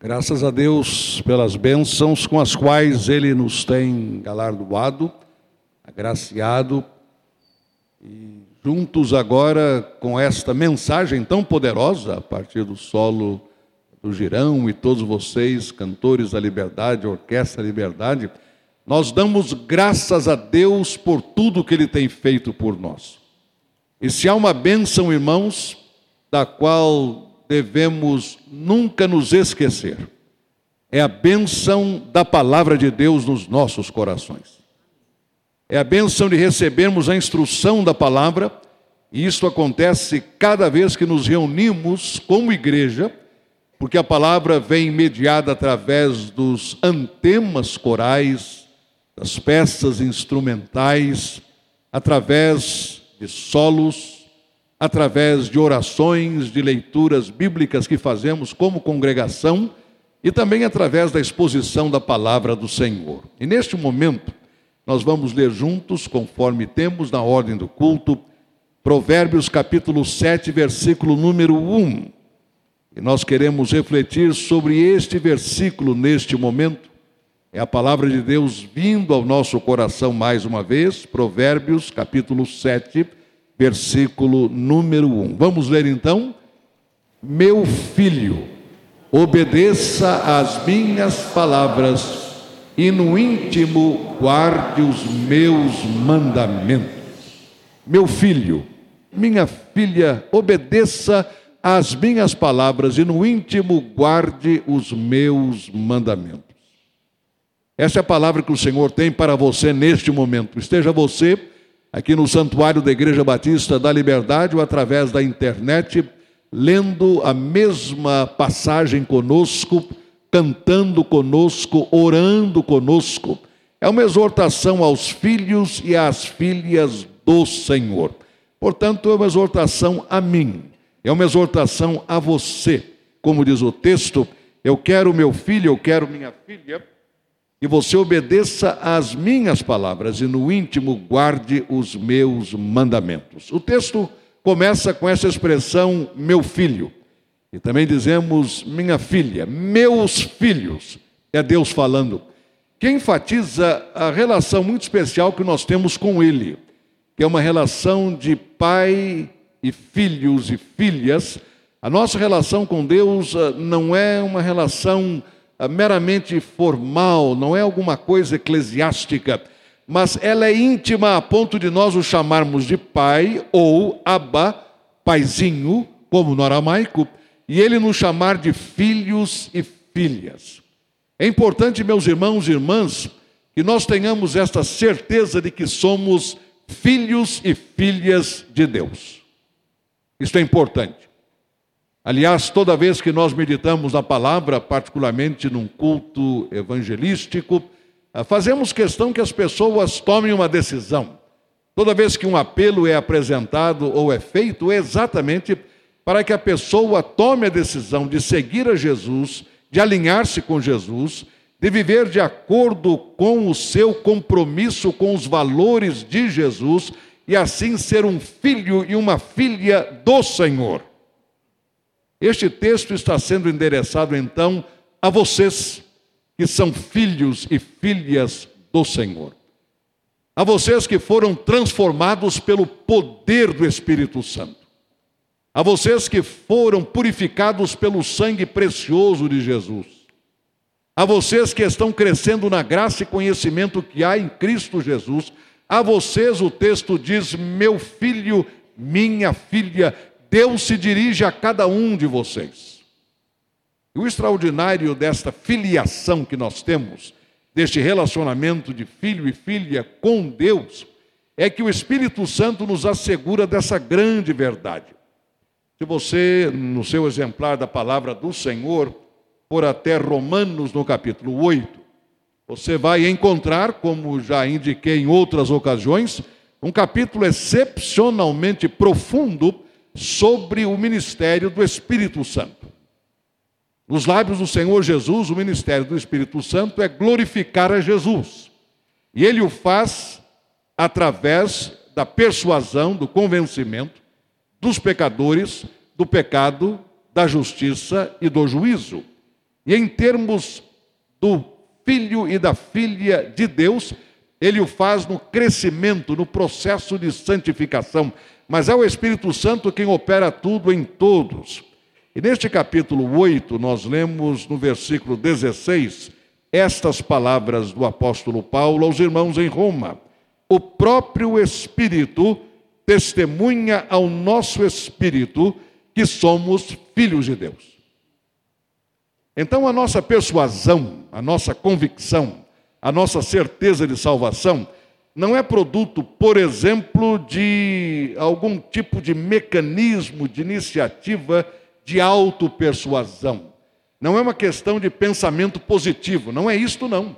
Graças a Deus pelas bênçãos com as quais Ele nos tem galardoado, agraciado, e juntos agora com esta mensagem tão poderosa, a partir do solo do Girão e todos vocês, cantores da Liberdade, Orquestra Liberdade, nós damos graças a Deus por tudo que Ele tem feito por nós. E se há uma bênção, irmãos, da qual devemos nunca nos esquecer. É a bênção da palavra de Deus nos nossos corações. É a bênção de recebermos a instrução da palavra, e isso acontece cada vez que nos reunimos como igreja, porque a palavra vem mediada através dos antemas corais, das peças instrumentais, através de solos, através de orações, de leituras bíblicas que fazemos como congregação e também através da exposição da palavra do Senhor. E neste momento, nós vamos ler juntos, conforme temos na ordem do culto, Provérbios capítulo 7, versículo número 1. E nós queremos refletir sobre este versículo neste momento. É a palavra de Deus vindo ao nosso coração mais uma vez, Provérbios capítulo 7, versículo número 1. Vamos ler então? Meu filho, obedeça às minhas palavras e no íntimo guarde os meus mandamentos. Meu filho, minha filha, obedeça às minhas palavras e no íntimo guarde os meus mandamentos. Essa é a palavra que o Senhor tem para você neste momento. Esteja você aqui no Santuário da Igreja Batista da Liberdade ou através da internet, lendo a mesma passagem conosco, cantando conosco, orando conosco. É uma exortação aos filhos e às filhas do Senhor. Portanto, é uma exortação a mim, é uma exortação a você. Como diz o texto, eu quero meu filho, eu quero minha filha e você obedeça às minhas palavras e no íntimo guarde os meus mandamentos. O texto começa com essa expressão, meu filho. E também dizemos, minha filha, meus filhos. É Deus falando. Que enfatiza a relação muito especial que nós temos com Ele, que é uma relação de pai e filhos e filhas. A nossa relação com Deus ah, não é uma relação meramente formal, não é alguma coisa eclesiástica, mas ela é íntima a ponto de nós o chamarmos de pai ou abba, paizinho, como no aramaico, e ele nos chamar de filhos e filhas. É importante, meus irmãos e irmãs, que nós tenhamos esta certeza de que somos filhos e filhas de Deus. Isso é importante. Aliás, toda vez que nós meditamos na palavra, particularmente num culto evangelístico, ah, fazemos questão que as pessoas tomem uma decisão. Toda vez que um apelo é apresentado ou é feito, é exatamente para que a pessoa tome a decisão de seguir a Jesus, de alinhar-se com Jesus, de viver de acordo com o seu compromisso com os valores de Jesus e assim ser um filho e uma filha do Senhor. Este texto está sendo endereçado então a vocês que são filhos e filhas do Senhor. A vocês que foram transformados pelo poder do Espírito Santo. A vocês que foram purificados pelo sangue precioso de Jesus. A vocês que estão crescendo na graça e conhecimento que há em Cristo Jesus. A vocês o texto diz: meu filho, minha filha, Deus se dirige a cada um de vocês. E o extraordinário desta filiação que nós temos, deste relacionamento de filho e filha com Deus, é que o Espírito Santo nos assegura dessa grande verdade. Se você, no seu exemplar da palavra do Senhor, for até Romanos no capítulo 8, você vai encontrar, como já indiquei em outras ocasiões, um capítulo excepcionalmente profundo sobre o ministério do Espírito Santo. Nos lábios do Senhor Jesus, o ministério do Espírito Santo é glorificar a Jesus. E ele o faz através da persuasão, do convencimento dos pecadores do pecado, da justiça e do juízo. E em termos do filho e da filha de Deus, ele o faz no crescimento, no processo de santificação. Mas é o Espírito Santo quem opera tudo em todos. E neste capítulo 8, nós lemos no versículo 16 estas palavras do apóstolo Paulo aos irmãos em Roma: O próprio Espírito testemunha ao nosso espírito que somos filhos de Deus. Então, a nossa persuasão, a nossa convicção, a nossa certeza de salvação não é produto, por exemplo, de algum tipo de mecanismo de iniciativa de autopersuasão. Não é uma questão de pensamento positivo, não é isto não.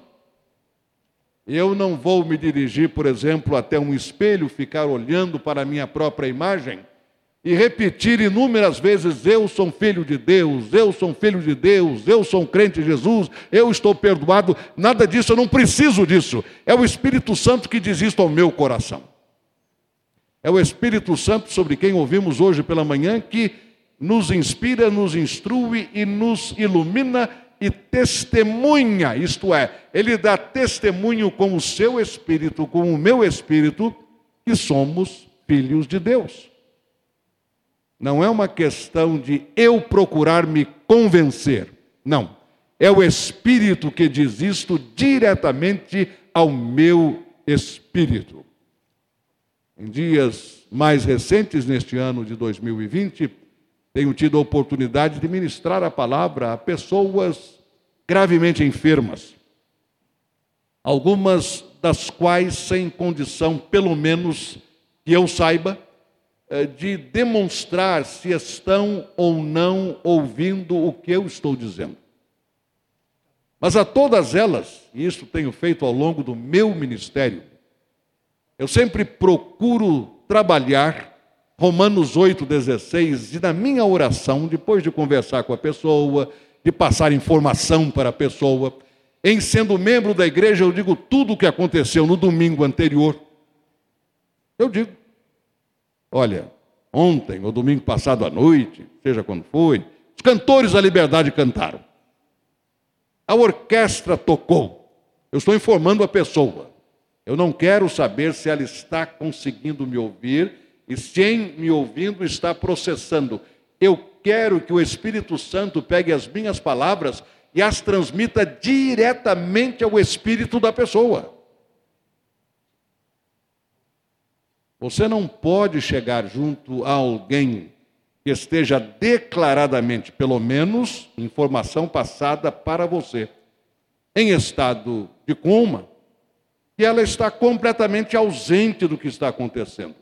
Eu não vou me dirigir, por exemplo, até um espelho, ficar olhando para a minha própria imagem e repetir inúmeras vezes: Eu sou filho de Deus, eu sou filho de Deus, eu sou crente de Jesus, eu estou perdoado. Nada disso, eu não preciso disso. É o Espírito Santo que diz isso ao meu coração. É o Espírito Santo sobre quem ouvimos hoje pela manhã que nos inspira, nos instrui e nos ilumina e testemunha, isto é, ele dá testemunho com o seu espírito, com o meu espírito, que somos filhos de Deus. Não é uma questão de eu procurar me convencer. Não. É o Espírito que diz isto diretamente ao meu espírito. Em dias mais recentes, neste ano de 2020, tenho tido a oportunidade de ministrar a palavra a pessoas gravemente enfermas. Algumas das quais sem condição, pelo menos que eu saiba, de demonstrar se estão ou não ouvindo o que eu estou dizendo. Mas a todas elas, e isso tenho feito ao longo do meu ministério, eu sempre procuro trabalhar Romanos 8,16, e na minha oração, depois de conversar com a pessoa, de passar informação para a pessoa, em sendo membro da igreja, eu digo tudo o que aconteceu no domingo anterior. Eu digo, Olha, ontem ou domingo passado à noite, seja quando foi, os cantores da liberdade cantaram. A orquestra tocou. Eu estou informando a pessoa. Eu não quero saber se ela está conseguindo me ouvir e se em me ouvindo está processando. Eu quero que o Espírito Santo pegue as minhas palavras e as transmita diretamente ao espírito da pessoa. Você não pode chegar junto a alguém que esteja declaradamente, pelo menos, informação passada para você, em estado de coma, que ela está completamente ausente do que está acontecendo.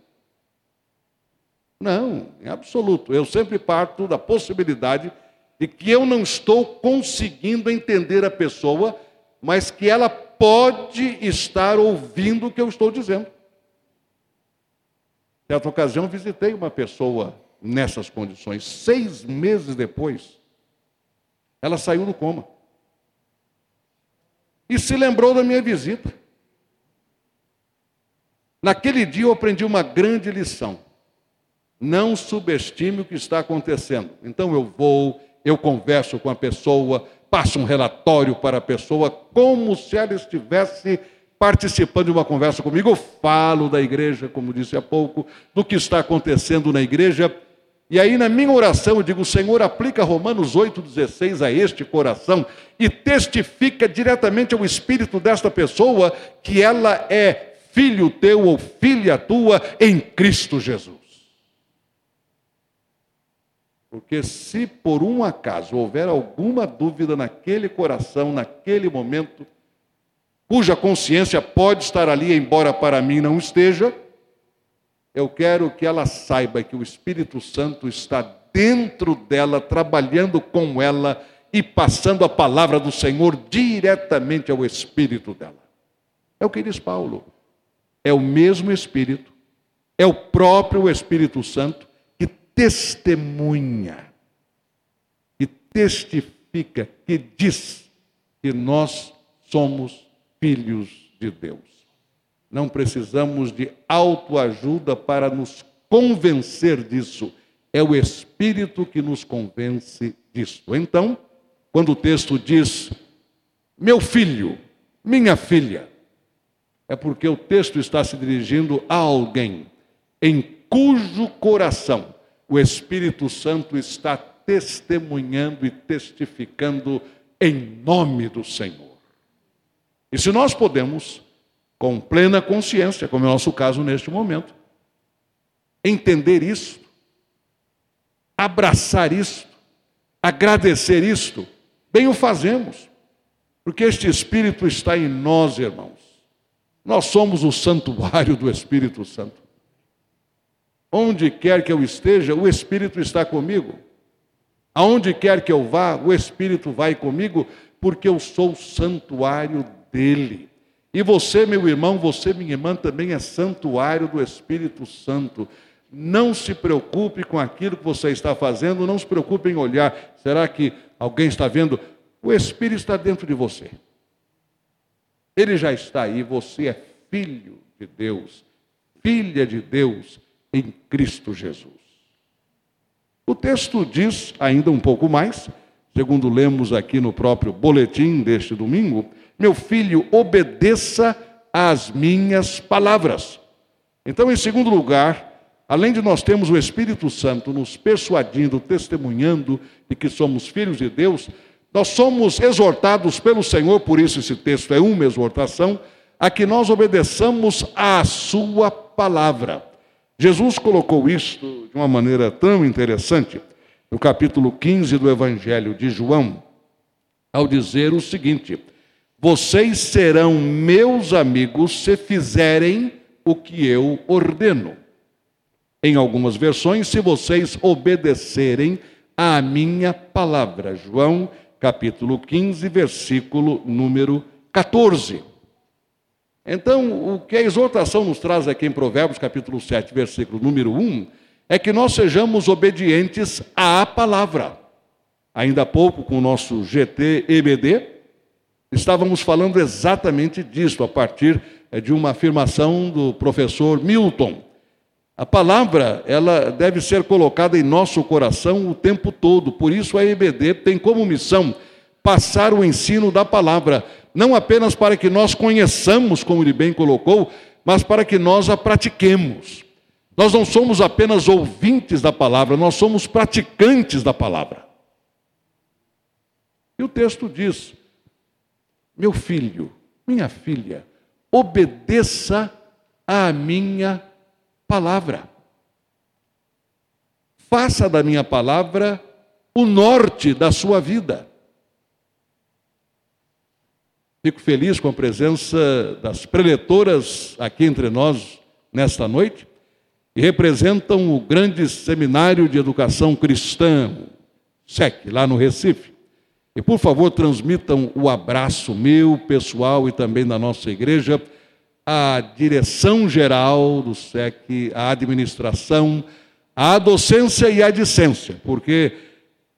Não, em absoluto. Eu sempre parto da possibilidade de que eu não estou conseguindo entender a pessoa, mas que ela pode estar ouvindo o que eu estou dizendo. Certa ocasião, visitei uma pessoa nessas condições. Seis meses depois, ela saiu do coma. E se lembrou da minha visita. Naquele dia eu aprendi uma grande lição. Não subestime o que está acontecendo. Então eu vou, eu converso com a pessoa, passo um relatório para a pessoa, como se ela estivesse participando de uma conversa comigo, eu falo da igreja, como disse há pouco, do que está acontecendo na igreja. E aí, na minha oração, eu digo: Senhor, aplica Romanos 8,16 a este coração e testifica diretamente ao espírito desta pessoa que ela é filho teu ou filha tua em Cristo Jesus. Porque se por um acaso houver alguma dúvida naquele coração, naquele momento, cuja consciência pode estar ali, embora para mim não esteja, eu quero que ela saiba que o Espírito Santo está dentro dela, trabalhando com ela e passando a palavra do Senhor diretamente ao espírito dela. É o que diz Paulo. É o mesmo Espírito, é o próprio Espírito Santo que testemunha, que testifica, que diz que nós somos filhos de Deus. Não precisamos de autoajuda para nos convencer disso. É o Espírito que nos convence disso. Então, quando o texto diz: meu filho, minha filha, é porque o texto está se dirigindo a alguém em cujo coração o Espírito Santo está testemunhando e testificando em nome do Senhor. E se nós podemos, com plena consciência, como é o nosso caso neste momento, entender isso, abraçar isso, agradecer isto, bem o fazemos, porque este Espírito está em nós, irmãos. Nós somos o santuário do Espírito Santo. Onde quer que eu esteja, o Espírito está comigo. Aonde quer que eu vá, o Espírito vai comigo, porque eu sou o santuário dele. E você, meu irmão, você, minha irmã, também é santuário do Espírito Santo. Não se preocupe com aquilo que você está fazendo, não se preocupe em olhar. Será que alguém está vendo? O Espírito está dentro de você. Ele já está aí, você é filho de Deus, filha de Deus em Cristo Jesus. O texto diz ainda um pouco mais, segundo lemos aqui no próprio boletim deste domingo: Meu filho, obedeça às minhas palavras. Então, em segundo lugar, além de nós termos o Espírito Santo nos persuadindo, testemunhando de que somos filhos de Deus, nós somos exortados pelo Senhor, por isso esse texto é uma exortação, a que nós obedeçamos à Sua palavra. Jesus colocou isto de uma maneira tão interessante no capítulo 15 do Evangelho de João, ao dizer o seguinte: Vocês serão meus amigos se fizerem o que eu ordeno. Em algumas versões, se vocês obedecerem à minha palavra. João capítulo 15, versículo número 14. Então, o que a exortação nos traz aqui em Provérbios, capítulo 7, versículo número 1, é que nós sejamos obedientes à palavra. Ainda há pouco, com o nosso GT EBD, estávamos falando exatamente disso, a partir eh, de uma afirmação do professor Milton. A palavra, ela deve ser colocada em nosso coração o tempo todo. Por isso a EBD tem como missão passar o ensino da palavra, não apenas para que nós conheçamos, como ele bem colocou, mas para que nós a pratiquemos. Nós não somos apenas ouvintes da palavra, nós somos praticantes da palavra. E o texto diz: Meu filho, minha filha, obedeça à minha palavra. Faça da minha palavra o norte da sua vida. Fico feliz com a presença das preletoras aqui entre nós nesta noite, que representam o grande seminário de educação cristã, SEC, lá no Recife. E por favor, transmitam o abraço meu, pessoal e também da nossa igreja a direção geral do SEC, a administração, a docência e a discência, porque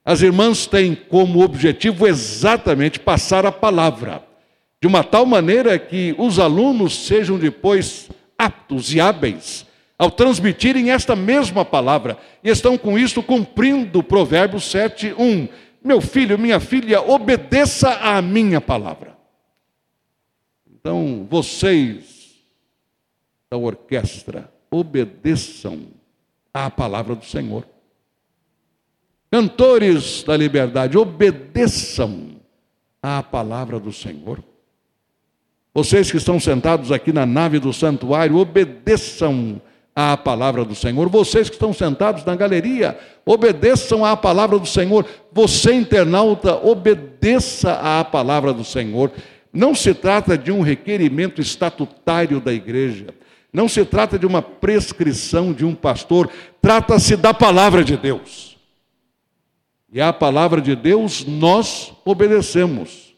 as irmãs têm como objetivo exatamente passar a palavra, de uma tal maneira que os alunos sejam depois aptos e hábeis ao transmitirem esta mesma palavra, e estão com isso cumprindo o provérbio 7, 1. Meu filho, minha filha, obedeça à minha palavra. Então, vocês da orquestra, obedeçam à palavra do Senhor. Cantores da liberdade, obedeçam à palavra do Senhor. Vocês que estão sentados aqui na nave do santuário, obedeçam à palavra do Senhor. Vocês que estão sentados na galeria, obedeçam à palavra do Senhor. Você, internauta, obedeça à palavra do Senhor. Não se trata de um requerimento estatutário da igreja. Não se trata de uma prescrição de um pastor, trata-se da palavra de Deus. E à palavra de Deus nós obedecemos.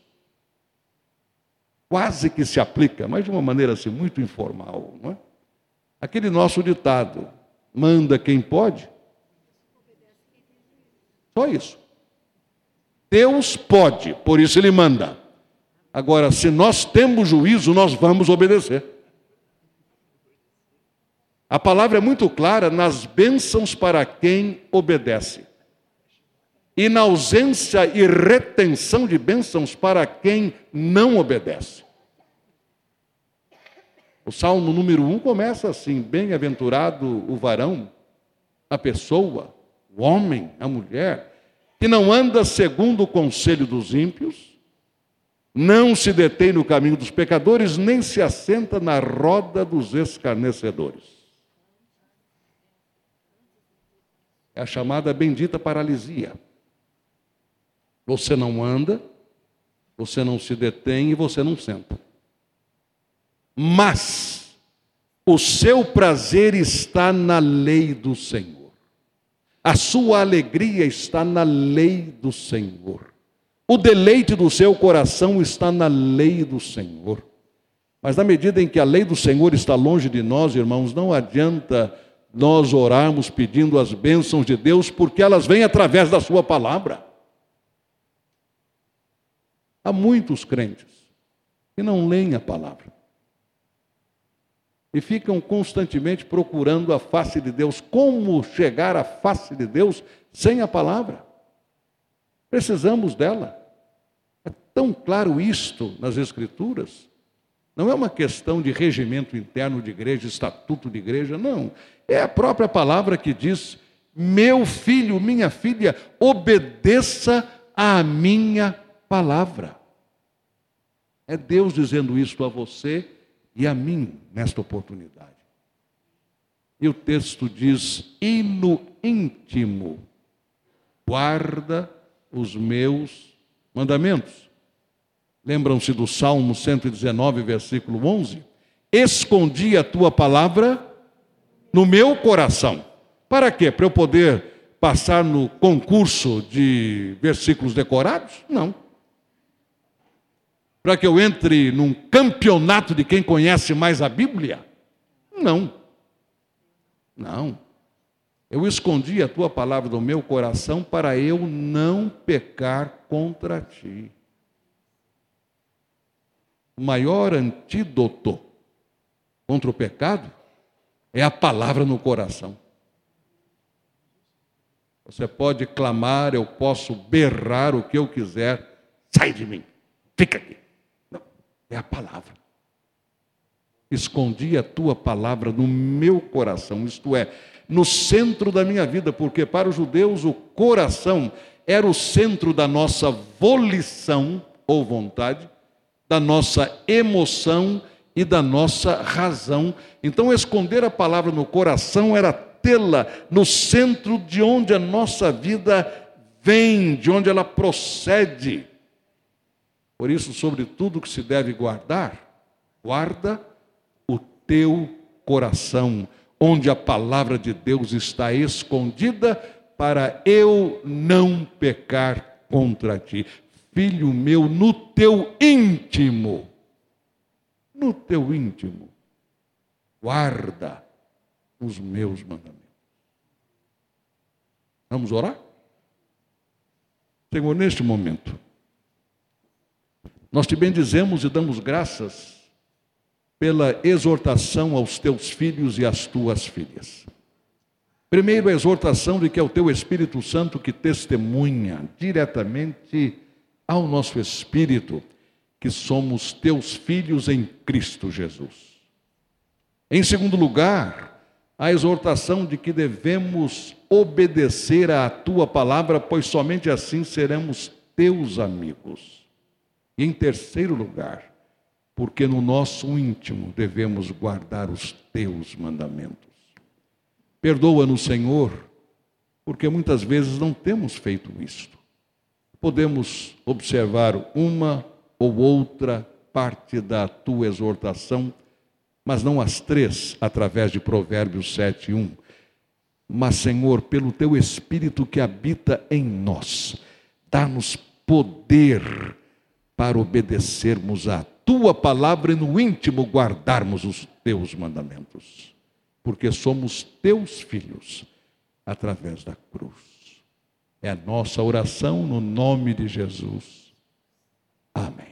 Quase que se aplica, mas de uma maneira assim muito informal, não é? Aquele nosso ditado: manda quem pode. Só isso. Deus pode, por isso ele manda. Agora, se nós temos juízo, nós vamos obedecer. A palavra é muito clara nas bênçãos para quem obedece. e na ausência e retenção de bênçãos para quem não obedece. O Salmo número 1 começa assim: Bem-aventurado o varão, a pessoa, o homem, a mulher, que não anda segundo o conselho dos ímpios, não se detém no caminho dos pecadores, nem se assenta na roda dos escarnecedores. É a chamada bendita paralisia. Você não anda, você não se detém e você não senta. Mas o seu prazer está na lei do Senhor. A sua alegria está na lei do Senhor. O deleite do seu coração está na lei do Senhor. Mas na medida em que a lei do Senhor está longe de nós, irmãos, não adianta nós orarmos pedindo as bênçãos de Deus, porque elas vêm através da Sua palavra. Há muitos crentes que não leem a palavra e ficam constantemente procurando a face de Deus. Como chegar à face de Deus sem a palavra? Precisamos dela. É tão claro isto nas Escrituras. Não é uma questão de regimento interno de igreja, estatuto de igreja, não. É a própria palavra que diz: meu filho, minha filha, obedeça à minha palavra. É Deus dizendo isso a você e a mim nesta oportunidade. E o texto diz: e no íntimo, guarda os meus mandamentos. Lembram-se do Salmo 119, versículo 11? Escondi a tua palavra no meu coração. Para quê? Para eu poder passar no concurso de versículos decorados? Não para que eu entre num campeonato de quem conhece mais a Bíblia? Não. Não. Eu escondi a tua palavra do meu coração para eu não pecar contra ti. O maior antídoto contra o pecado é a palavra no coração. Você pode clamar, eu posso berrar o que eu quiser, sai de mim, fica aqui. É a palavra. Escondi a tua palavra no meu coração, isto é, no centro da minha vida, porque para os judeus o coração era o centro da nossa volição ou vontade, da nossa emoção e da nossa razão. Então, esconder a palavra no coração era tê-la no centro de onde a nossa vida vem, de onde ela procede. Por isso, sobre tudo que se deve guardar, guarda o teu coração, onde a palavra de Deus está escondida, para eu não pecar contra ti. Filho meu, no teu íntimo, no teu íntimo, guarda os meus mandamentos. Vamos orar? Senhor, neste momento, nós te bendizemos e damos graças pela exortação aos teus filhos e às tuas filhas. Primeiro, a exortação de que é o teu Espírito Santo que testemunha diretamente ao nosso espírito que somos teus filhos em Cristo Jesus. Em segundo lugar, a exortação de que devemos obedecer à tua palavra, pois somente assim seremos teus amigos. E em terceiro lugar, porque no nosso íntimo devemos guardar os teus mandamentos. Perdoa-nos, Senhor, porque muitas vezes não temos feito isto. Podemos observar uma ou outra parte da tua exortação, mas não as três, através de Provérbios 7, 1. Mas, Senhor, pelo teu Espírito que habita em nós, dá-nos poder para obedecermos a tua palavra e no íntimo guardarmos os teus mandamentos, porque somos teus filhos através da cruz. É a nossa oração no nome de Jesus. Amém.